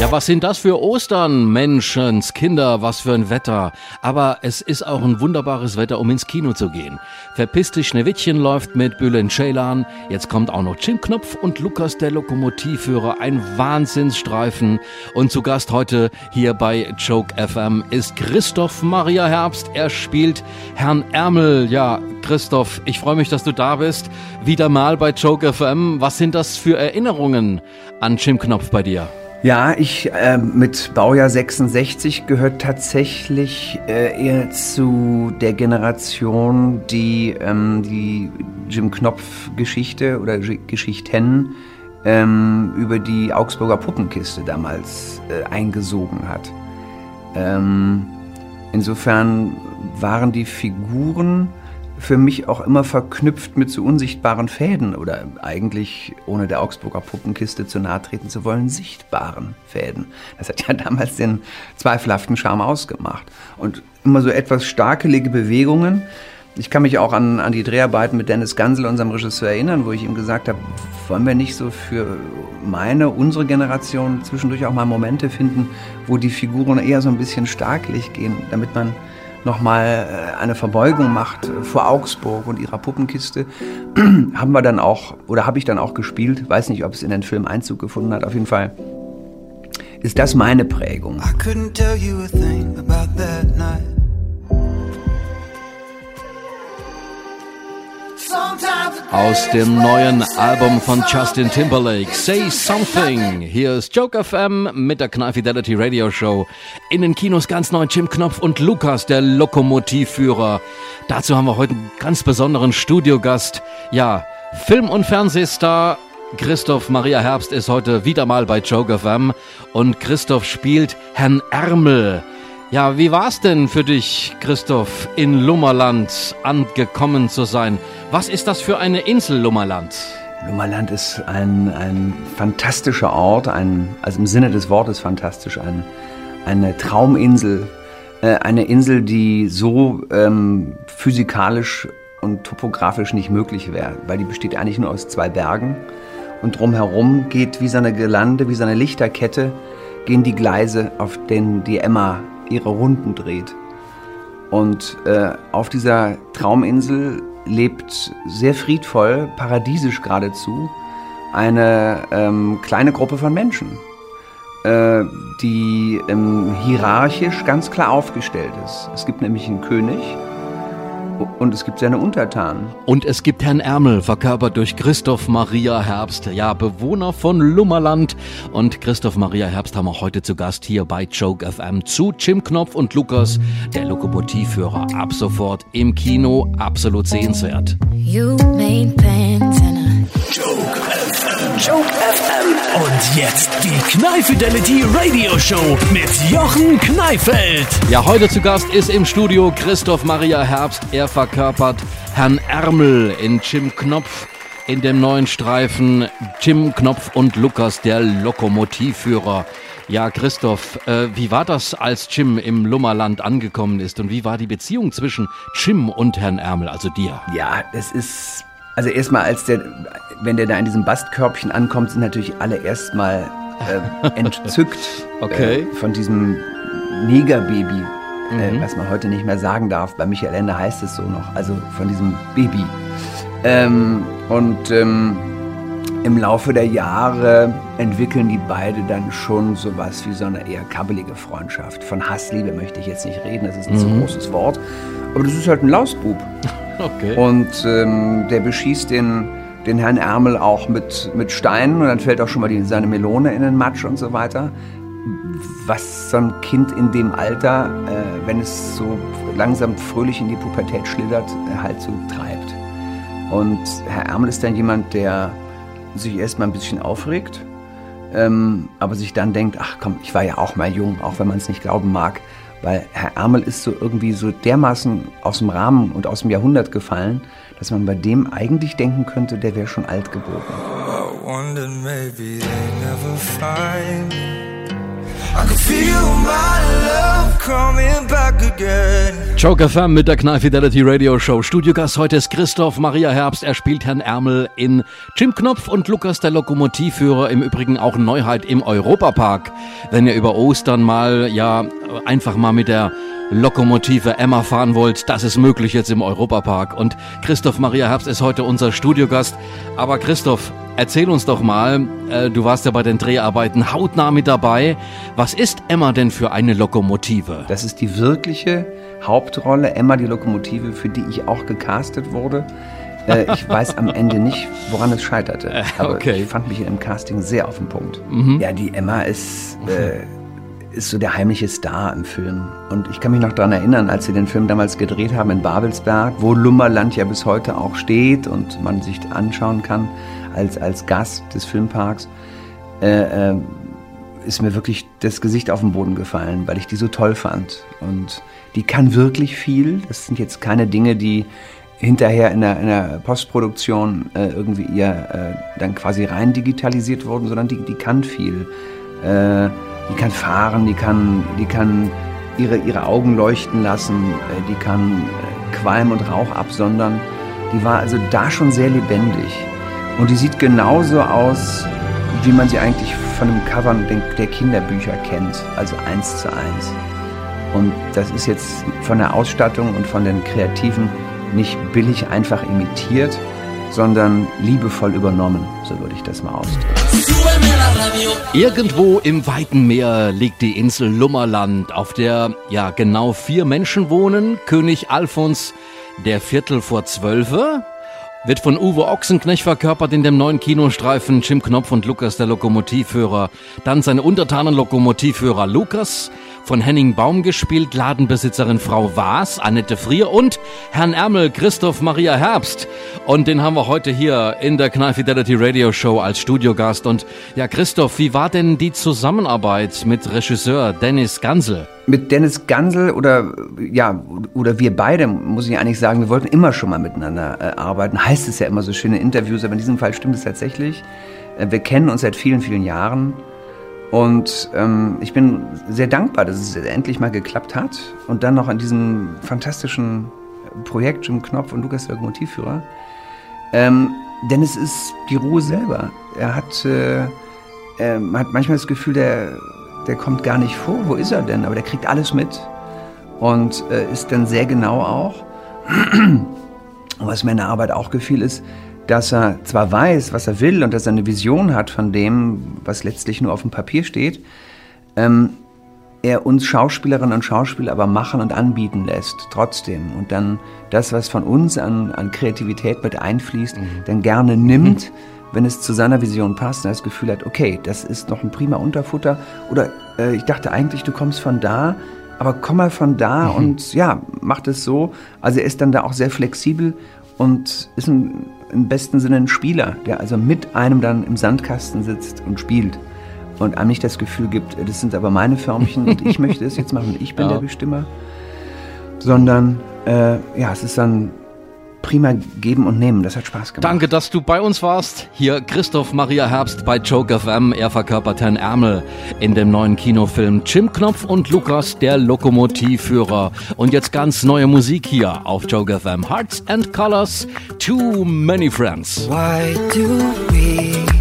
Ja, was sind das für Ostern, Menschenskinder, was für ein Wetter. Aber es ist auch ein wunderbares Wetter, um ins Kino zu gehen. Verpiss dich, Schneewittchen läuft mit Bülent Ceylan. Jetzt kommt auch noch Jim Knopf und Lukas der Lokomotivführer. Ein Wahnsinnsstreifen. Und zu Gast heute hier bei Joke FM ist Christoph Maria Herbst. Er spielt Herrn Ärmel. Ja, Christoph, ich freue mich, dass du da bist. Wieder mal bei Joke FM. Was sind das für Erinnerungen an Jim Knopf bei dir? Ja, ich äh, mit Baujahr 66 gehört tatsächlich äh, eher zu der Generation, die ähm, die Jim Knopf-Geschichte oder G Geschichten ähm, über die Augsburger Puppenkiste damals äh, eingesogen hat. Ähm, insofern waren die Figuren für mich auch immer verknüpft mit so unsichtbaren Fäden oder eigentlich, ohne der Augsburger Puppenkiste zu nahe treten zu wollen, sichtbaren Fäden. Das hat ja damals den zweifelhaften Charme ausgemacht. Und immer so etwas starkelige Bewegungen. Ich kann mich auch an, an die Dreharbeiten mit Dennis Gansel, unserem Regisseur, erinnern, wo ich ihm gesagt habe, wollen wir nicht so für meine, unsere Generation zwischendurch auch mal Momente finden, wo die Figuren eher so ein bisschen starklich gehen, damit man nochmal äh, eine Verbeugung macht vor Augsburg und ihrer Puppenkiste, haben wir dann auch, oder habe ich dann auch gespielt, weiß nicht, ob es in den Film Einzug gefunden hat, auf jeden Fall ist das meine Prägung. I couldn't tell you a thing about that night. Aus dem neuen Album von Justin Timberlake, Say Something. Hier ist Joke FM mit der Knall Fidelity Radio Show. In den Kinos ganz neu Jim Knopf und Lukas, der Lokomotivführer. Dazu haben wir heute einen ganz besonderen Studiogast. Ja, Film- und Fernsehstar Christoph Maria Herbst ist heute wieder mal bei Joke FM und Christoph spielt Herrn Ärmel. Ja, wie war's denn für dich, Christoph, in Lummerland angekommen zu sein? Was ist das für eine Insel, Lummerland? Lummerland ist ein, ein fantastischer Ort, ein, also im Sinne des Wortes fantastisch, ein, eine Trauminsel, äh, eine Insel, die so ähm, physikalisch und topografisch nicht möglich wäre, weil die besteht eigentlich nur aus zwei Bergen und drumherum geht wie so eine Gelande, wie so eine Lichterkette, gehen die Gleise, auf denen die Emma ihre Runden dreht. Und äh, auf dieser Trauminsel lebt sehr friedvoll, paradiesisch geradezu, eine ähm, kleine Gruppe von Menschen, äh, die ähm, hierarchisch ganz klar aufgestellt ist. Es gibt nämlich einen König, und es gibt seine Untertanen. Und es gibt Herrn Ärmel, verkörpert durch Christoph Maria Herbst, ja, Bewohner von Lummerland. Und Christoph Maria Herbst haben wir heute zu Gast hier bei Joke FM zu Jim Knopf und Lukas, der Lokomotivführer. Ab sofort im Kino, absolut sehenswert. You made Joke FM. Joke FM. Und jetzt die Knall Fidelity Radio Show mit Jochen Kneifeld. Ja, heute zu Gast ist im Studio Christoph Maria Herbst. Er verkörpert Herrn Ärmel in Jim Knopf in dem neuen Streifen Jim Knopf und Lukas, der Lokomotivführer. Ja, Christoph, äh, wie war das, als Jim im Lummerland angekommen ist und wie war die Beziehung zwischen Jim und Herrn Ärmel, also dir? Ja, das ist, also erstmal als der, wenn der da in diesem Bastkörbchen ankommt, sind natürlich alle erstmal äh, entzückt okay. äh, von diesem Negerbaby, äh, mhm. was man heute nicht mehr sagen darf. Bei Michael Ende heißt es so noch, also von diesem Baby. Ähm, und ähm, im Laufe der Jahre entwickeln die beide dann schon sowas wie so eine eher kabbelige Freundschaft. Von Hassliebe möchte ich jetzt nicht reden, das ist ein mhm. zu großes Wort. Aber das ist halt ein Lausbub. Okay. Und ähm, der beschießt den, den Herrn Ärmel auch mit, mit Steinen und dann fällt auch schon mal die, seine Melone in den Matsch und so weiter. Was so ein Kind in dem Alter, äh, wenn es so langsam fröhlich in die Pubertät schlittert, äh, halt so treibt. Und Herr Ärmel ist dann jemand, der sich erstmal ein bisschen aufregt, ähm, aber sich dann denkt, ach komm, ich war ja auch mal jung, auch wenn man es nicht glauben mag, weil Herr Ärmel ist so irgendwie so dermaßen aus dem Rahmen und aus dem Jahrhundert gefallen, dass man bei dem eigentlich denken könnte, der wäre schon alt geboren. I Joker FM mit der Knall Fidelity Radio Show. Studiogast heute ist Christoph Maria Herbst. Er spielt Herrn Ärmel in Jim Knopf und Lukas der Lokomotivführer. Im Übrigen auch Neuheit im Europapark. Wenn ihr über Ostern mal, ja, einfach mal mit der Lokomotive Emma fahren wollt, das ist möglich jetzt im Europapark. Und Christoph Maria Herbst ist heute unser Studiogast. Aber Christoph, erzähl uns doch mal, äh, du warst ja bei den Dreharbeiten hautnah mit dabei. Was ist Emma denn für eine Lokomotive? Das ist die wirkliche Hauptrolle, Emma die Lokomotive, für die ich auch gecastet wurde. Äh, ich weiß am Ende nicht, woran es scheiterte. Aber okay. ich fand mich im Casting sehr auf den Punkt. Mhm. Ja, die Emma ist... Äh, ist so der heimliche Star im Film. Und ich kann mich noch daran erinnern, als wir den Film damals gedreht haben in Babelsberg, wo Lummerland ja bis heute auch steht und man sich anschauen kann als, als Gast des Filmparks, äh, äh, ist mir wirklich das Gesicht auf den Boden gefallen, weil ich die so toll fand. Und die kann wirklich viel. Das sind jetzt keine Dinge, die hinterher in der, in der Postproduktion äh, irgendwie ihr äh, dann quasi rein digitalisiert wurden, sondern die, die kann viel. Die kann fahren, die kann, die kann ihre, ihre Augen leuchten lassen, äh, die kann äh, Qualm und Rauch absondern. Die war also da schon sehr lebendig. Und die sieht genauso aus, wie man sie eigentlich von dem Cover der Kinderbücher kennt, also eins zu eins. Und das ist jetzt von der Ausstattung und von den Kreativen nicht billig einfach imitiert, sondern liebevoll übernommen, so würde ich das mal ausdrücken. Irgendwo im weiten Meer liegt die Insel Lummerland, auf der ja genau vier Menschen wohnen. König Alfons der Viertel vor Zwölfe wird von Uwe Ochsenknecht verkörpert in dem neuen Kinostreifen Jim Knopf und Lukas der Lokomotivführer. Dann seine untertanen Lokomotivführer Lukas, von Henning Baum gespielt, Ladenbesitzerin Frau Waas, Annette Frier und Herrn Ärmel, Christoph Maria Herbst. Und den haben wir heute hier in der Knall Fidelity Radio Show als Studiogast. Und ja, Christoph, wie war denn die Zusammenarbeit mit Regisseur Dennis Gansel? Mit Dennis Gansel oder ja, oder wir beide, muss ich eigentlich sagen, wir wollten immer schon mal miteinander äh, arbeiten. Heißt es ja immer so schöne Interviews, aber in diesem Fall stimmt es tatsächlich. Äh, wir kennen uns seit vielen, vielen Jahren. Und ähm, ich bin sehr dankbar, dass es endlich mal geklappt hat. Und dann noch an diesem fantastischen Projekt Jim Knopf und Lukas Lokomotivführer. Ähm, denn es ist die Ruhe selber. Er hat, äh, er hat manchmal das Gefühl, der, der kommt gar nicht vor. Wo ist er denn? Aber der kriegt alles mit und äh, ist dann sehr genau auch. Was mir in der Arbeit auch gefiel, ist, dass er zwar weiß, was er will und dass er eine Vision hat von dem, was letztlich nur auf dem Papier steht, ähm, er uns Schauspielerinnen und Schauspieler aber machen und anbieten lässt, trotzdem. Und dann das, was von uns an, an Kreativität mit einfließt, mhm. dann gerne nimmt, mhm. wenn es zu seiner Vision passt und er das Gefühl hat, okay, das ist noch ein prima Unterfutter. Oder äh, ich dachte eigentlich, du kommst von da, aber komm mal von da mhm. und ja, macht es so. Also er ist dann da auch sehr flexibel und ist ein im besten Sinne ein Spieler, der also mit einem dann im Sandkasten sitzt und spielt und einem nicht das Gefühl gibt, das sind aber meine Förmchen und ich möchte es jetzt machen und ich bin ja. der Bestimmer, sondern äh, ja, es ist dann prima geben und nehmen. Das hat Spaß gemacht. Danke, dass du bei uns warst. Hier Christoph Maria Herbst bei Joke FM. Er verkörpert Herrn Ärmel in dem neuen Kinofilm Jim Knopf und Lukas, der Lokomotivführer. Und jetzt ganz neue Musik hier auf Joke FM. Hearts and Colors, Too Many Friends. Why do we